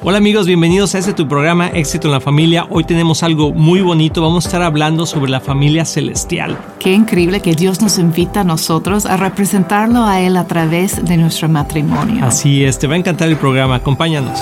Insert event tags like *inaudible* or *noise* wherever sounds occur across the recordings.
Hola amigos, bienvenidos a este tu programa Éxito en la Familia. Hoy tenemos algo muy bonito, vamos a estar hablando sobre la familia celestial. Qué increíble que Dios nos invita a nosotros a representarlo a Él a través de nuestro matrimonio. Así es, te va a encantar el programa, acompáñanos.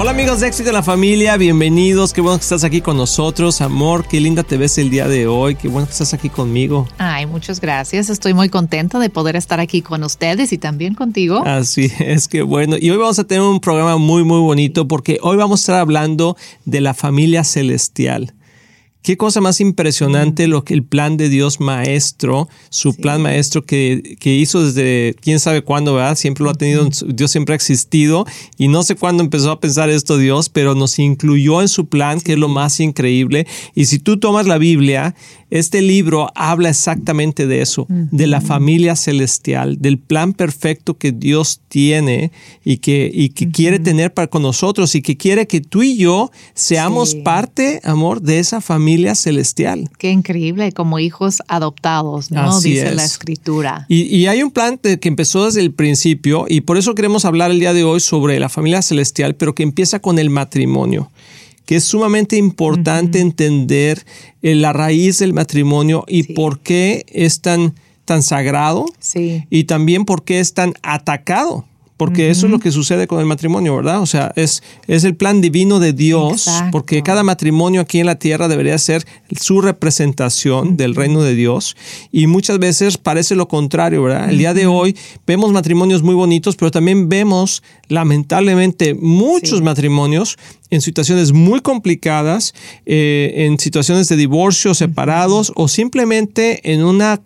Hola amigos de Éxito en la Familia, bienvenidos, qué bueno que estás aquí con nosotros, amor, qué linda te ves el día de hoy, qué bueno que estás aquí conmigo. Ay, muchas gracias, estoy muy contenta de poder estar aquí con ustedes y también contigo. Así es, que bueno, y hoy vamos a tener un programa muy, muy bonito porque hoy vamos a estar hablando de la familia celestial. Qué cosa más impresionante lo que el plan de Dios maestro, su plan maestro que, que, hizo desde quién sabe cuándo, ¿verdad? Siempre lo ha tenido, Dios siempre ha existido y no sé cuándo empezó a pensar esto Dios, pero nos incluyó en su plan, que es lo más increíble. Y si tú tomas la Biblia, este libro habla exactamente de eso, de la familia celestial, del plan perfecto que Dios tiene y que, y que quiere tener para con nosotros y que quiere que tú y yo seamos parte, amor, de esa familia celestial. Qué increíble, como hijos adoptados, ¿no? Dice la escritura. Y, y, hay un plan que empezó desde el principio y por eso queremos hablar el día de hoy sobre la familia celestial, pero que empieza con el matrimonio que es sumamente importante entender eh, la raíz del matrimonio y por qué es tan, tan sagrado y también por qué es tan atacado porque eso es lo que sucede con el matrimonio, ¿verdad? O sea, es, es el plan divino de Dios, porque cada matrimonio aquí en la tierra debería ser su representación del reino de Dios, y muchas veces parece lo contrario, ¿verdad? El día de hoy vemos matrimonios muy bonitos, pero también vemos lamentablemente muchos matrimonios en situaciones muy complicadas, eh, en situaciones de divorcio, separados o simplemente en una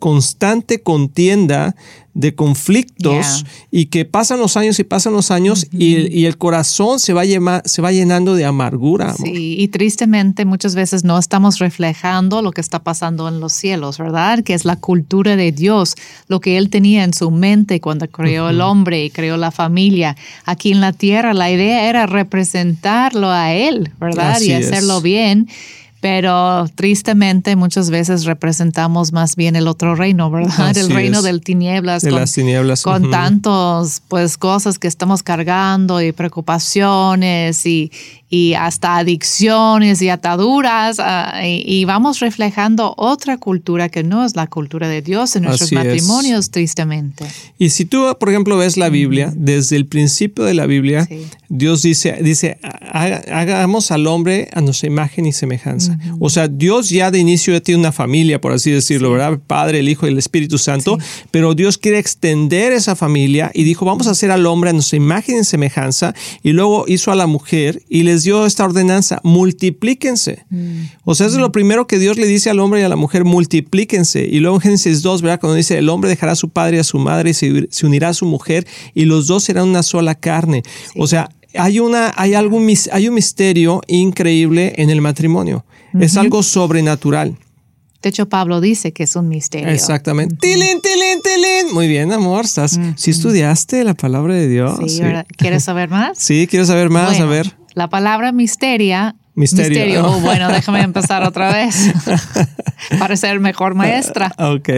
constante contienda de conflictos y que pasan los años y pasan los años y, el corazón se va, se va llenando de amargura. Sí, y tristemente muchas veces no estamos reflejando lo que está pasando en los cielos, ¿verdad? Que es la cultura de Dios, lo que Él tenía en su mente cuando creó el hombre y creó la familia. Aquí en la tierra la idea era representarlo a Él, ¿verdad? y hacerlo bien pero tristemente muchas veces representamos más bien el otro reino, ¿verdad? *laughs* el reino del tinieblas. De las tinieblas. Con tantos, pues, cosas que estamos cargando y preocupaciones y, y hasta adicciones y ataduras ah, y, vamos reflejando otra cultura que no es la cultura de Dios en nuestros matrimonios, tristemente. Y si tú, por ejemplo, ves la Biblia, desde el principio de la Biblia, Dios dice, dice, hagamos al hombre a nuestra imagen y semejanza. O sea, Dios ya de inicio ya tiene una familia, por así decirlo, ¿verdad? Padre, el Hijo y el Espíritu Santo, pero Dios quiere extender esa familia y dijo, vamos a hacer al hombre a nuestra imagen y semejanza, y luego hizo a la mujer y les dio esta ordenanza, multiplíquense. Mm. O sea, eso es lo primero que Dios le dice al hombre y a la mujer, multiplíquense. Y luego en Génesis 2, ¿verdad? Cuando dice, el hombre dejará a su padre y a su madre y se, unirá a su mujer y los dos serán una sola carne. O sea, hay, una, hay, algún, hay un misterio increíble en el matrimonio. Es algo sobrenatural. De hecho, Pablo dice que es un misterio. Exactamente. Tilín, tilín, tilín. Muy bien, amor. ¿Estás, ¿Sí estudiaste la palabra de Dios? Sí, ¿Quieres saber más? *laughs* sí, quiero saber más. a ver. La palabra misteria. Misterio. Oh, bueno, déjame empezar otra vez *laughs* para ser mejor maestra. Ok.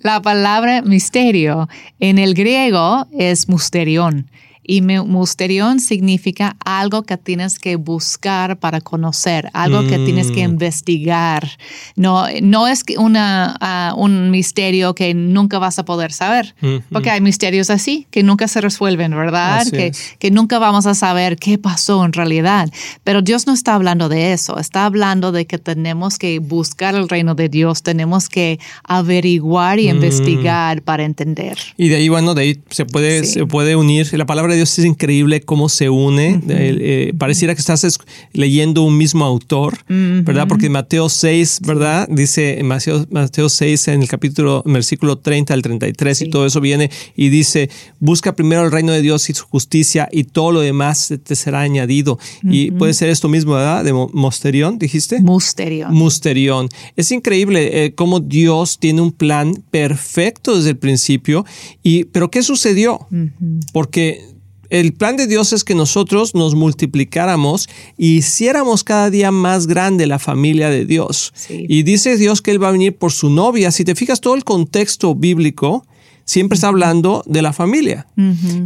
La palabra misterio en el griego es musterión y musterión significa algo que tienes que buscar para conocer, algo que tienes que mm. investigar. No, no es una, ah, un misterio que nunca vas a poder saber, porque hay misterios así que nunca se resuelven, ¿verdad? Que, que, nunca vamos a saber qué pasó en realidad. Pero Dios no está hablando de eso, está hablando de que tenemos que buscar el reino de Dios, tenemos que averiguar y mm. investigar para entender. Y de ahí, bueno, de ahí se puede, se puede unir la palabra Dios es increíble cómo se une. Eh, pareciera que estás leyendo un mismo autor, ¿verdad? Porque Mateo 6, ¿verdad? Dice Mateo, Mateo 6 en el capítulo, versículo 30 al 33 y todo eso viene y dice, busca primero el reino de Dios y su justicia y todo lo demás te será añadido. Y puede ser esto mismo, ¿verdad? De Mosterión, dijiste. Musterión. Musterión. Es increíble eh, cómo Dios tiene un plan perfecto desde el principio. Y, pero ¿qué sucedió? Porque el plan de Dios es que nosotros nos multiplicáramos y hiciéramos cada día más grande la familia de Dios. Y dice Dios que Él va a venir por su novia. Si te fijas todo el contexto bíblico, siempre está hablando de la familia.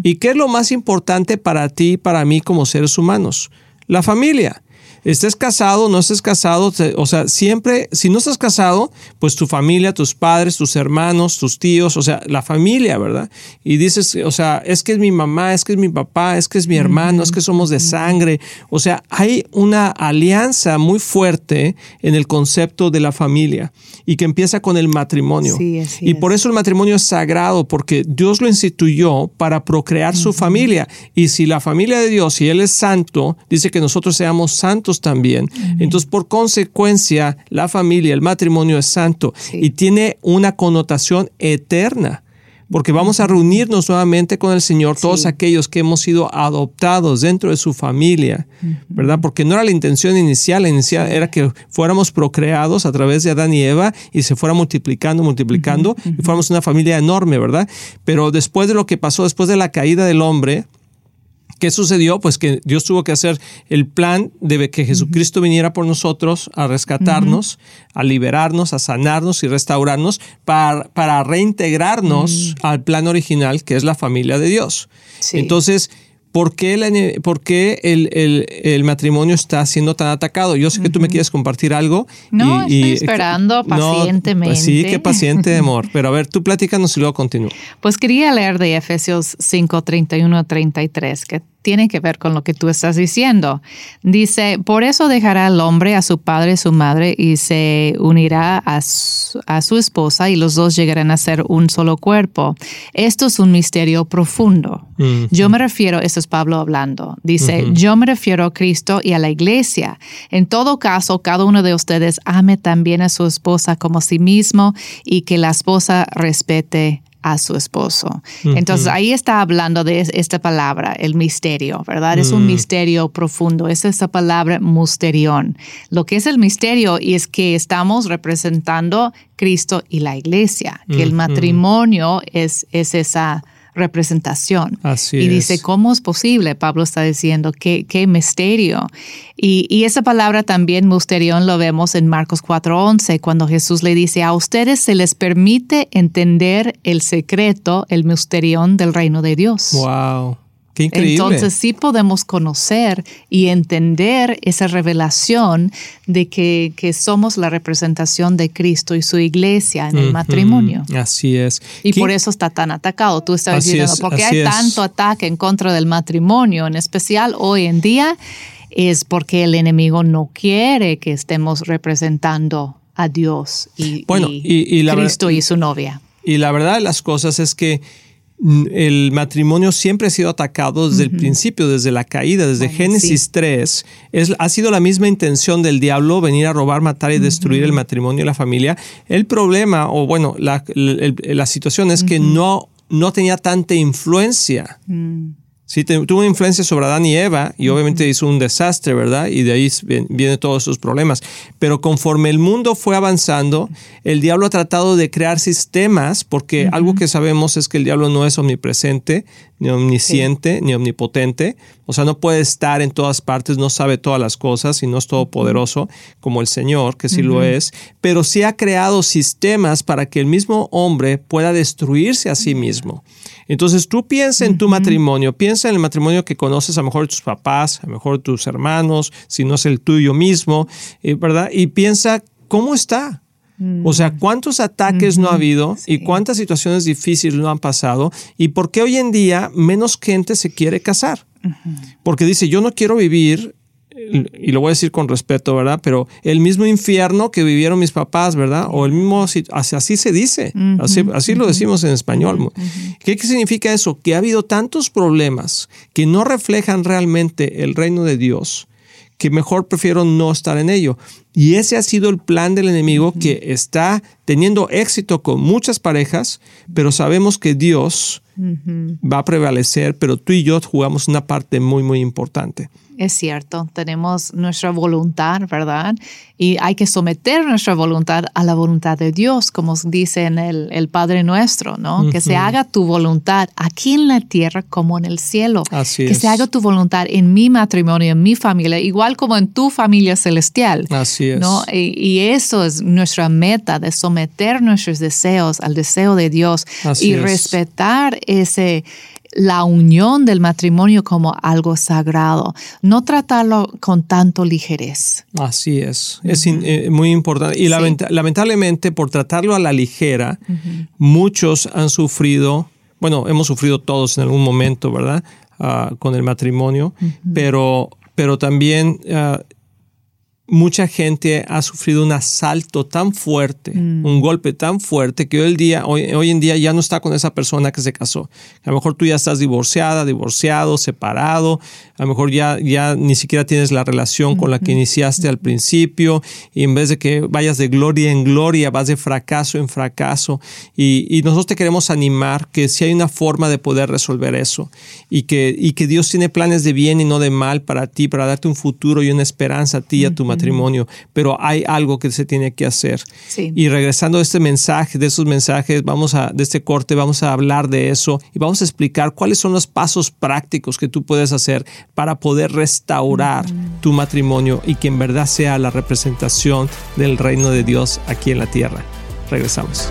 ¿Y qué es lo más importante para ti y para mí como seres humanos? La familia estés casado, no estés casado, o sea, siempre, si no estás casado, pues tu familia, tus padres, tus hermanos, tus tíos, o sea, la familia, ¿verdad? Y dices, o sea, es que es mi mamá, es que es mi papá, es que es mi hermano, es que somos de sangre. O sea, hay una alianza muy fuerte en el concepto de la familia y que empieza con el matrimonio. y por eso el matrimonio es sagrado, porque Dios lo instituyó para procrear su familia. Y si la familia de Dios, si Él es santo, dice que nosotros seamos santos, también. Entonces, por consecuencia, la familia, el matrimonio es santo y tiene una connotación eterna porque vamos a reunirnos nuevamente con el Señor, todos aquellos que hemos sido adoptados dentro de su familia, ¿verdad? Porque no era la intención inicial, la inicial era que fuéramos procreados a través de Adán y Eva y se fuera multiplicando, multiplicando y fuéramos una familia enorme, ¿verdad? Pero después de lo que pasó, después de la caída del hombre, ¿Qué sucedió? Pues que Dios tuvo que hacer el plan de que Jesucristo viniera por nosotros a rescatarnos, a liberarnos, a sanarnos y restaurarnos para, para reintegrarnos al plan original que es la familia de Dios. Entonces, ¿Por qué, el, el, matrimonio está siendo tan atacado? Yo sé que tú me quieres compartir algo. No, estoy esperando pacientemente. pues sí, qué paciente, *laughs* amor. Pero a ver, tú platícanos y luego continúo. Pues quería leer de Efesios 5, 31 33, que tiene que ver con lo que tú estás diciendo. Dice, por eso dejará el hombre a su padre y su madre y se unirá a su, esposa y los dos llegarán a ser un solo cuerpo. Esto es un misterio profundo. Yo me refiero, esto es Pablo hablando, dice, yo me refiero a Cristo y a la iglesia. En todo caso, cada uno de ustedes ame también a su esposa como a sí mismo y que la esposa respete a su esposo. Entonces ahí está hablando de esta palabra, el misterio, ¿verdad? Es un mm. misterio profundo, es esa palabra musterión. Lo que es el misterio y es que estamos representando Cristo y la iglesia, que el matrimonio es, es esa representación. Así y dice, ¿cómo es posible? Pablo está diciendo, qué, qué misterio. Y, y, esa palabra también, misterión, lo vemos en Marcos 4:11, cuando Jesús le dice, a ustedes se les permite entender el secreto, el misterión del reino de Dios. Wow. Entonces sí podemos conocer y entender esa revelación de que, somos la representación de Cristo y su iglesia en el matrimonio. Así es. Y por eso está tan atacado. Tú estabas diciendo, porque hay tanto ataque en contra del matrimonio, en especial hoy en día, es porque el enemigo no quiere que estemos representando a Dios y, Cristo y su novia. Y la verdad de las cosas es que el matrimonio siempre ha sido atacado desde el principio, desde la caída, desde Génesis 3. Es, ha sido la misma intención del diablo venir a robar, matar y destruir el matrimonio y la familia. El problema, o bueno, la, situación es que no, no tenía tanta influencia. Sí, tuvo influencia sobre Adán y Eva y obviamente hizo un desastre, ¿verdad? Y de ahí vienen todos sus problemas. Pero conforme el mundo fue avanzando, el diablo ha tratado de crear sistemas, porque algo que sabemos es que el diablo no es omnipresente, ni omnisciente, ni omnipotente. O sea, no puede estar en todas partes, no sabe todas las cosas y no es todopoderoso como el Señor, que sí lo es. Pero sí ha creado sistemas para que el mismo hombre pueda destruirse a sí mismo. Entonces tú piensa en tu matrimonio, piensa en el matrimonio que conoces a lo mejor tus papás, a lo mejor tus hermanos, si no es el tuyo mismo, eh, ¿verdad? Y piensa cómo está. O sea, cuántos ataques no ha habido y cuántas situaciones difíciles no han pasado y por qué hoy en día menos gente se quiere casar. Porque dice, yo no quiero vivir y lo voy a decir con respeto, ¿verdad? Pero el mismo infierno que vivieron mis papás, ¿verdad? O el mismo, así, se dice, así, lo decimos en español. ¿Qué significa eso? Que ha habido tantos problemas que no reflejan realmente el reino de Dios, que mejor prefiero no estar en ello. Y ese ha sido el plan del enemigo que está teniendo éxito con muchas parejas, pero sabemos que Dios va a prevalecer, pero tú y yo jugamos una parte muy, muy importante. Es cierto, tenemos nuestra voluntad, ¿verdad? Y hay que someter nuestra voluntad a la voluntad de Dios, como dice en el, Padre Nuestro, ¿no? Que se haga tu voluntad aquí en la tierra como en el cielo. Así que se haga tu voluntad en mi matrimonio, en mi familia, igual como en tu familia celestial. Así es. ¿no? Y, y eso es nuestra meta, de someter nuestros deseos al deseo de Dios y respetar ese la unión del matrimonio como algo sagrado, no tratarlo con tanto ligerez. Así es, es eh, muy importante. Y lamentablemente por tratarlo a la ligera, muchos han sufrido, bueno, hemos sufrido todos en algún momento, ¿verdad? Ah, con el matrimonio, pero, pero también... Mucha gente ha sufrido un asalto tan fuerte, mm. un golpe tan fuerte que hoy, día, hoy, en día ya no está con esa persona que se casó. A lo mejor tú ya estás divorciada, divorciado, separado, a lo mejor ya, ya ni siquiera tienes la relación con la que iniciaste al principio y en vez de que vayas de gloria en gloria, vas de fracaso en fracaso. Y, y nosotros te queremos animar que si hay una forma de poder resolver eso y que, y que Dios tiene planes de bien y no de mal para ti, para darte un futuro y una esperanza a ti y a tu matrimonio matrimonio, pero hay algo que se tiene que hacer. Y regresando a este mensaje, de esos mensajes, vamos a, de este corte, vamos a hablar de eso y vamos a explicar cuáles son los pasos prácticos que tú puedes hacer para poder restaurar tu matrimonio y que en verdad sea la representación del reino de Dios aquí en la tierra. Regresamos.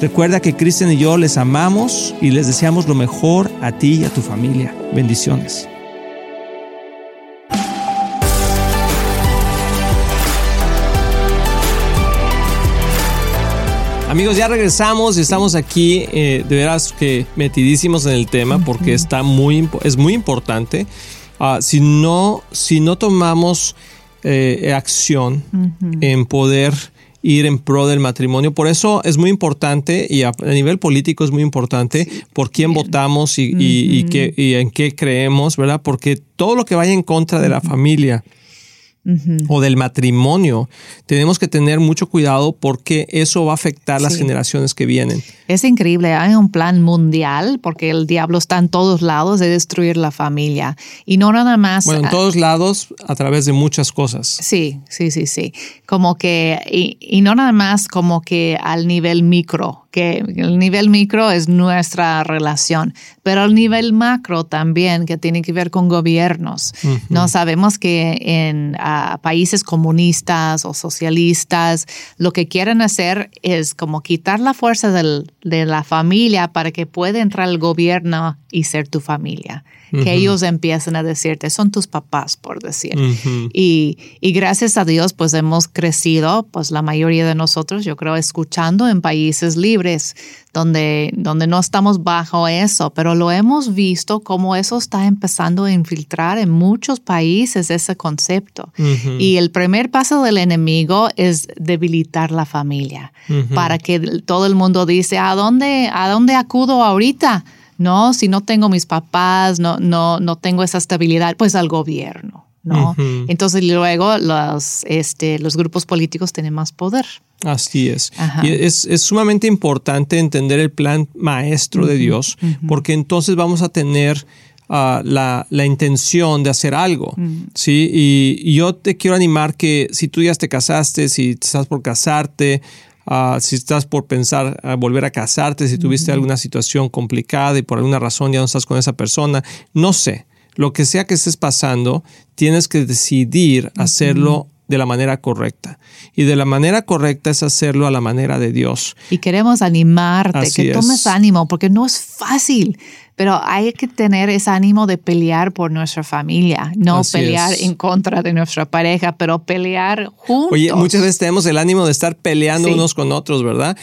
Recuerda que Cristian y yo les amamos y les deseamos lo mejor a ti y a tu familia. Bendiciones. Amigos, ya regresamos y estamos aquí eh, de veras que metidísimos en el tema porque está muy, es muy importante. Ah, si, no, si no tomamos eh, acción en poder ir en pro del matrimonio. Por eso es muy importante y a, nivel político es muy importante por quién votamos y, y, en qué creemos, ¿verdad? Porque todo lo que vaya en contra de la familia, o del matrimonio, tenemos que tener mucho cuidado porque eso va a afectar las generaciones que vienen. Es increíble, hay un plan mundial porque el diablo está en todos lados de destruir la familia y no nada más. Bueno, en todos lados a través de muchas cosas. Sí, sí, sí, sí. Como que, y, y no nada más como que al nivel micro, que el nivel micro es nuestra relación, pero el nivel macro también, que tiene que ver con gobiernos. No sabemos que en ah, países comunistas o socialistas lo que quieren hacer es como quitar la fuerza de la familia para que pueda entrar el gobierno y ser tu familia que ellos empiecen a decirte, son tus papás, por decir. y, y, gracias a Dios, pues hemos crecido, pues la mayoría de nosotros, yo creo, escuchando en países libres, donde, donde no estamos bajo eso, pero lo hemos visto como eso está empezando a infiltrar en muchos países ese concepto. Y el primer paso del enemigo es debilitar la familia para que todo el mundo dice, ¿a dónde, a dónde acudo ahorita? No, si no tengo mis papás, no, no, no tengo esa estabilidad, pues al gobierno. ¿no? Entonces luego los, este, los grupos políticos tienen más poder. Así es. Y es, sumamente importante entender el plan maestro de Dios, porque entonces vamos a tener ah, la, intención de hacer algo. ¿sí? Y, yo te quiero animar que si tú ya te casaste, si estás por casarte, ah, si estás por pensar a volver a casarte, si tuviste alguna situación complicada y por alguna razón ya no estás con esa persona, no sé. Lo que sea que estés pasando, tienes que decidir hacerlo de la manera correcta. Y de la manera correcta es hacerlo a la manera de Dios. Y queremos animarte, que tomes ánimo, porque no es fácil pero hay que tener ese ánimo de pelear por nuestra familia, no pelear en contra de nuestra pareja, pero pelear juntos. Oye, muchas veces tenemos el ánimo de estar peleando unos con otros, ¿verdad?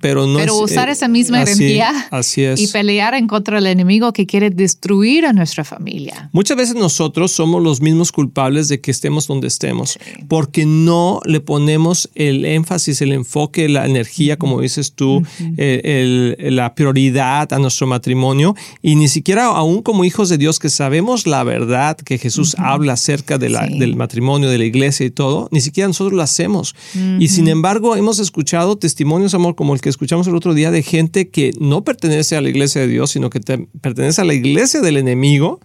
Pero no Pero usar eh, esa misma energía así es. y pelear en contra del enemigo que quiere destruir a nuestra familia. Muchas veces nosotros somos los mismos culpables de que estemos donde estemos, porque no le ponemos el énfasis, el enfoque, la energía, como dices tú, eh, la prioridad a nuestro matrimonio y ni siquiera aún como hijos de Dios que sabemos la verdad que Jesús habla acerca de la, del matrimonio, de la iglesia y todo, ni siquiera nosotros lo hacemos. Y sin embargo hemos escuchado testimonios, amor, como el que escuchamos el otro día de gente que no pertenece a la iglesia de Dios, sino que pertenece a la iglesia del enemigo.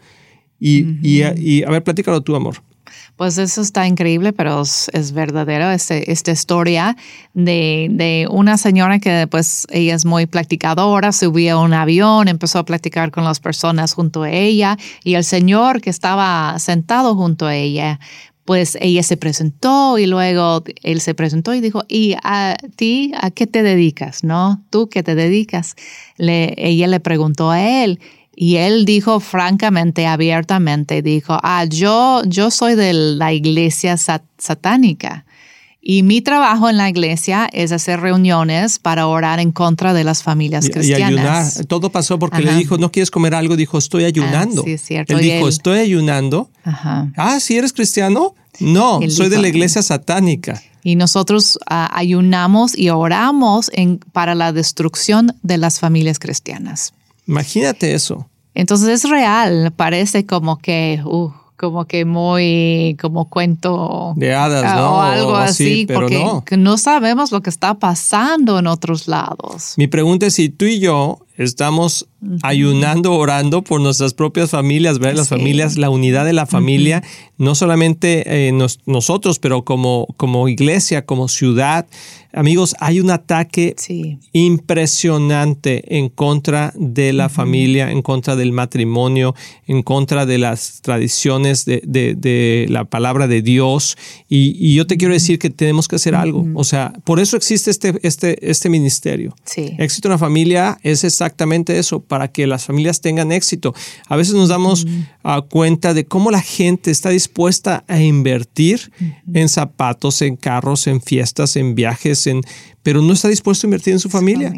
Y, y a ver, platícalo tú, amor. Pues eso está increíble, pero es, verdadero este, esta historia de, de, una señora que pues ella es muy platicadora, subió a un avión, empezó a platicar con las personas junto a ella y el señor que estaba sentado junto a ella, pues ella se presentó y luego él se presentó y dijo, ¿y a ti a qué te dedicas? ¿No? ¿Tú qué te dedicas? Ella le preguntó a él y él dijo francamente, abiertamente, dijo, ah, yo, yo soy de la iglesia satánica. Y mi trabajo en la iglesia es hacer reuniones para orar en contra de las familias cristianas. Y ayunar. Todo pasó porque le dijo, ¿no quieres comer algo? Dijo, estoy ah, ayunando. sí, es cierto. Él dijo, estoy ayunando. Ajá. Ah, ¿sí eres cristiano? No, soy de la iglesia satánica. Y nosotros ah, ayunamos y oramos en, para la destrucción de las familias cristianas. Imagínate eso. Entonces es real, parece como que, uh, como que muy, como cuento de hadas, ah, ¿no? O algo así, porque no. no sabemos lo que está pasando en otros lados. Mi pregunta es si tú y yo estamos ayunando, orando por nuestras propias familias, ver las familias, la unidad de la familia, no solamente eh, nosotros, pero como, como iglesia, como ciudad. Amigos, hay un ataque impresionante en contra de la familia, en contra del matrimonio, en contra de las tradiciones de, la palabra de Dios. Y, yo te quiero decir que tenemos que hacer algo. O sea, por eso existe este, este, este ministerio. Éxito en la familia es exactamente eso para que las familias tengan éxito. A veces nos damos ah, cuenta de cómo la gente está dispuesta a invertir en zapatos, en carros, en fiestas, en viajes, en, pero no está dispuesto a invertir en su familia.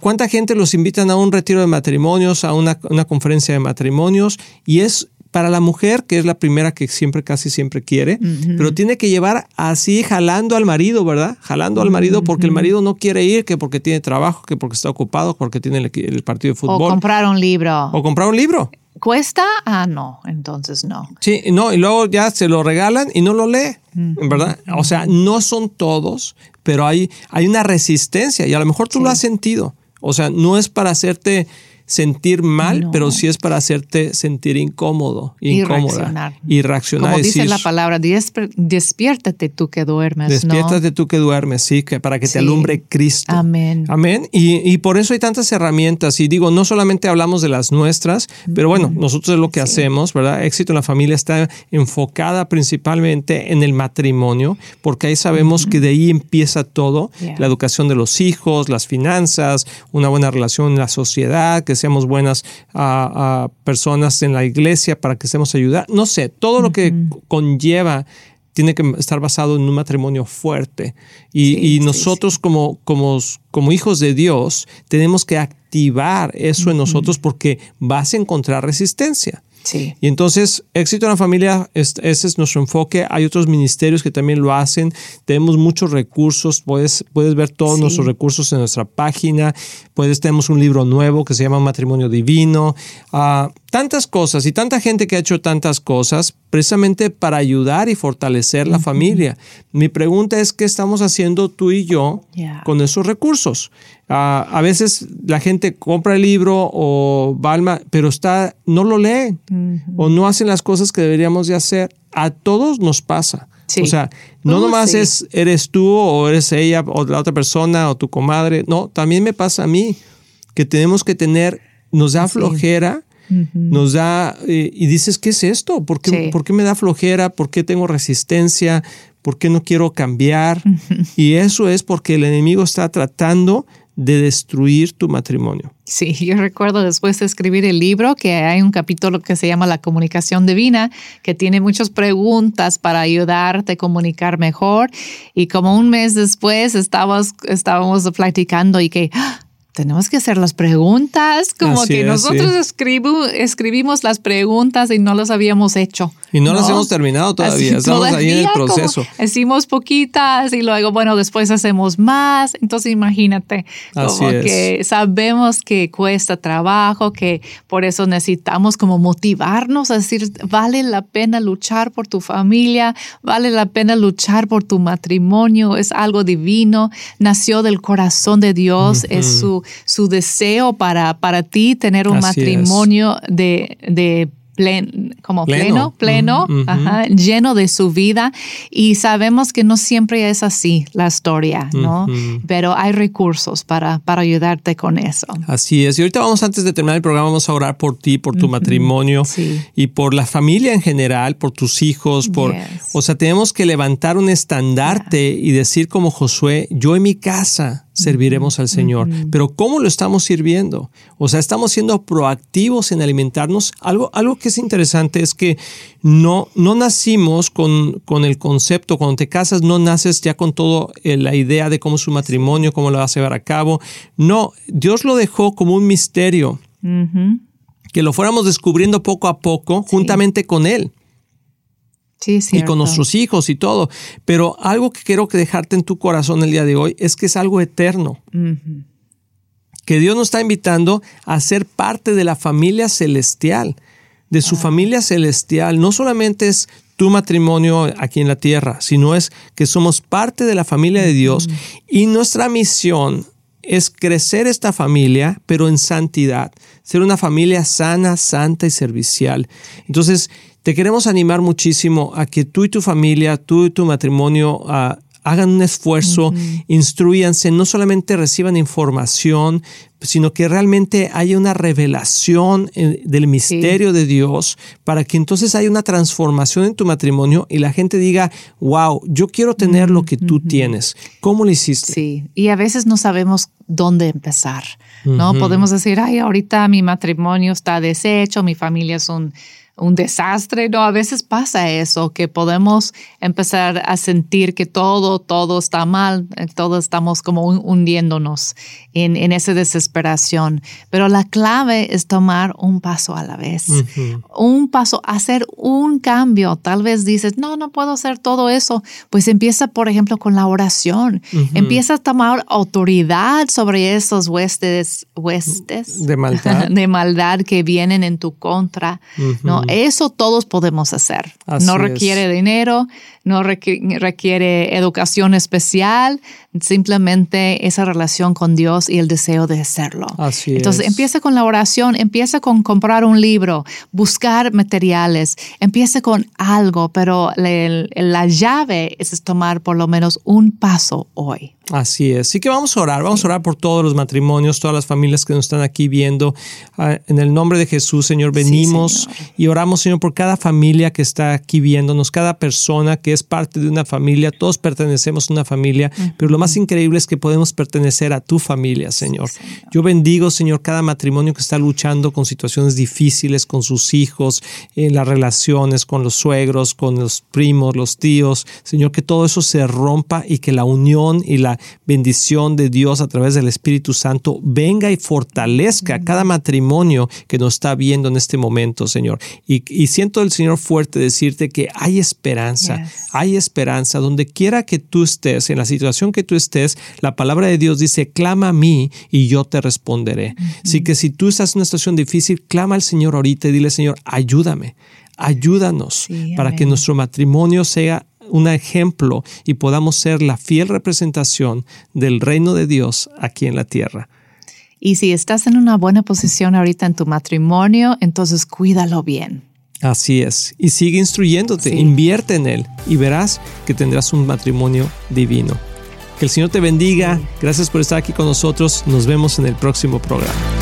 ¿Cuánta gente los invitan a un retiro de matrimonios, a una, una conferencia de matrimonios? Y es para la mujer, que es la primera que siempre, casi siempre quiere, pero tiene que llevar así jalando al marido, ¿verdad? Jalando al marido porque el marido no quiere ir, que porque tiene trabajo, que porque está ocupado, porque tiene el, partido de fútbol. O comprar un libro. O comprar un libro. ¿Cuesta? Ah, no, entonces no. Sí, no, y luego ya se lo regalan y no lo lee, ¿verdad? O sea, no son todos, pero hay, hay una resistencia y a lo mejor tú lo has sentido. O sea, no es para hacerte sentir mal, pero sí es para hacerte sentir incómodo, incómoda. Y reaccionar. Y reaccionar. Como dice la palabra, despiértate tú que duermes. Despiértate tú que duermes, sí, que para que te alumbre Cristo. Amén. Amén. Y, por eso hay tantas herramientas. Y digo, no solamente hablamos de las nuestras, pero bueno, nosotros es lo que hacemos, ¿verdad? Éxito en la familia está enfocada principalmente en el matrimonio, porque ahí sabemos que de ahí empieza todo, la educación de los hijos, las finanzas, una buena relación en la sociedad, que seamos buenas a, personas en la iglesia, para que estemos ayudar. No sé, todo lo que conlleva tiene que estar basado en un matrimonio fuerte. Y, nosotros Como, como, como, hijos de Dios tenemos que activar eso en nosotros porque vas a encontrar resistencia. Sí. Y entonces, éxito en la familia, es- ese es nuestro enfoque. Hay otros ministerios que también lo hacen. Tenemos muchos recursos. Puedes, puedes ver todos Sí. nuestros recursos en nuestra página. Puedes, tenemos un libro nuevo que se llama Matrimonio Divino. Ah, tantas cosas y tanta gente que ha hecho tantas cosas precisamente para ayudar y fortalecer la familia. Mi pregunta es, ¿qué estamos haciendo tú y yo Yeah. con esos recursos? Ah, a veces la gente compra el libro o va al ma- pero está, no lo lee o no hacen las cosas que deberíamos de hacer. A todos nos pasa. Sí. O sea, no nomás sí. es eres tú o eres ella o la otra persona o tu comadre. No, también me pasa a mí que tenemos que tener, nos da flojera, nos da, eh, y dices, ¿qué es esto? ¿Por qué, Sí. ¿Por qué me da flojera? ¿Por qué tengo resistencia? ¿Por qué no quiero cambiar? Y eso es porque el enemigo está tratando de destruir tu matrimonio. Sí, yo recuerdo después de escribir el libro que hay un capítulo que se llama La comunicación divina, que tiene muchas preguntas para ayudarte a comunicar mejor. Y como un mes después estábamos, estábamos platicando y que "Ah, tenemos que hacer las preguntas, como Así que es, nosotros sí. escribimos las preguntas y no las habíamos hecho. Y no las hemos terminado todavía, Así, estamos ahí en el todavía proceso. Hicimos poquitas y luego, bueno, después hacemos más. Entonces, imagínate, Así como es. que sabemos que cuesta trabajo, que por eso necesitamos como motivarnos a decir, vale la pena luchar por tu familia, vale la pena luchar por tu matrimonio, es algo divino, nació del corazón de Dios, es su, su deseo para, para ti tener un Así es. matrimonio de... de plen- como Pleno. pleno, ajá, lleno de su vida y sabemos que no siempre es así la historia, ¿no? Pero hay recursos para, para ayudarte con eso. Así es. Y ahorita vamos, antes de terminar el programa, vamos a orar por ti, por tu matrimonio Sí. y por la familia en general, por tus hijos, por... Yes. O sea, tenemos que levantar un estandarte y decir como Josué, yo en mi casa serviremos al Señor. Pero ¿cómo lo estamos sirviendo? O sea, estamos siendo proactivos en alimentarnos. Algo, algo que es interesante es que no, no nacimos con, con el concepto, cuando te casas no naces ya con todo eh, la idea de cómo es su matrimonio, cómo lo vas a llevar a cabo. No, Dios lo dejó como un misterio, que lo fuéramos descubriendo poco a poco juntamente con Él Sí, y con nuestros hijos y todo. Pero algo que quiero que dejarte en tu corazón el día de hoy es que es algo eterno. Que Dios nos está invitando a ser parte de la familia celestial, de su familia celestial. No solamente es tu matrimonio aquí en la tierra, sino es que somos parte de la familia de Dios y nuestra misión es crecer esta familia, pero en santidad, ser una familia sana, santa y servicial. Entonces, te queremos animar muchísimo a que tú y tu familia, tú y tu matrimonio, ah, hagan un esfuerzo, instruyanse, no solamente reciban información, sino que realmente haya una revelación eh, del misterio de Dios para que entonces haya una transformación en tu matrimonio y la gente diga, wow, yo quiero tener lo que tú tienes. ¿Cómo lo hiciste? Sí, y a veces no sabemos dónde empezar, ¿no? Podemos decir, ay, ahorita mi matrimonio está deshecho, mi familia es un, un desastre, ¿no? A veces pasa eso, que podemos empezar a sentir que todo, todo está mal, eh, todos estamos como hun- hundiéndonos en, en esa desesperación. Pero la clave es tomar un paso a la vez un paso, hacer un cambio. Tal vez dices, no, no puedo hacer todo eso. Pues empieza, por ejemplo, con la oración. Empieza a tomar autoridad sobre esos huestes, huestes De maldad. *laughs* de maldad que vienen en tu contra. ¿no? Eso todos podemos hacer. Así no es. requiere dinero, no requ- requiere educación especial, simplemente esa relación con Dios y el deseo de hacerlo. Así Entonces es. empieza con la oración, empieza con comprar un libro, buscar materiales, empieza con algo, pero la, la llave es tomar por lo menos un paso hoy. Así es. Así que vamos a orar. Vamos a orar por todos los matrimonios, todas las familias que nos están aquí viendo. Ah, en el nombre de Jesús, Señor, venimos Señor. y oramos, Señor, por cada familia que está aquí viéndonos, cada persona que es parte de una familia. Todos pertenecemos a una familia, pero lo más increíble es que podemos pertenecer a tu familia, Señor. Yo bendigo, Señor, cada matrimonio que está luchando con situaciones difíciles con sus hijos, en las relaciones con los suegros, con los primos, los tíos. Señor, que todo eso se rompa y que la unión y la, bendición de Dios a través del Espíritu Santo venga y fortalezca cada matrimonio que nos está viendo en este momento, Señor. Y, siento el Señor fuerte decirte que hay esperanza, hay esperanza. Donde quiera que tú estés, en la situación que tú estés, la palabra de Dios dice, clama a mí y yo te responderé. Así que si tú estás en una situación difícil, clama al Señor ahorita y dile, Señor, ayúdame, ayúdanos para que nuestro matrimonio sea un ejemplo y podamos ser la fiel representación del reino de Dios aquí en la tierra. Y si estás en una buena posición ahorita en tu matrimonio, entonces cuídalo bien. Así es. Y sigue instruyéndote, invierte en él y verás que tendrás un matrimonio divino. Que el Señor te bendiga. Gracias por estar aquí con nosotros. Nos vemos en el próximo programa.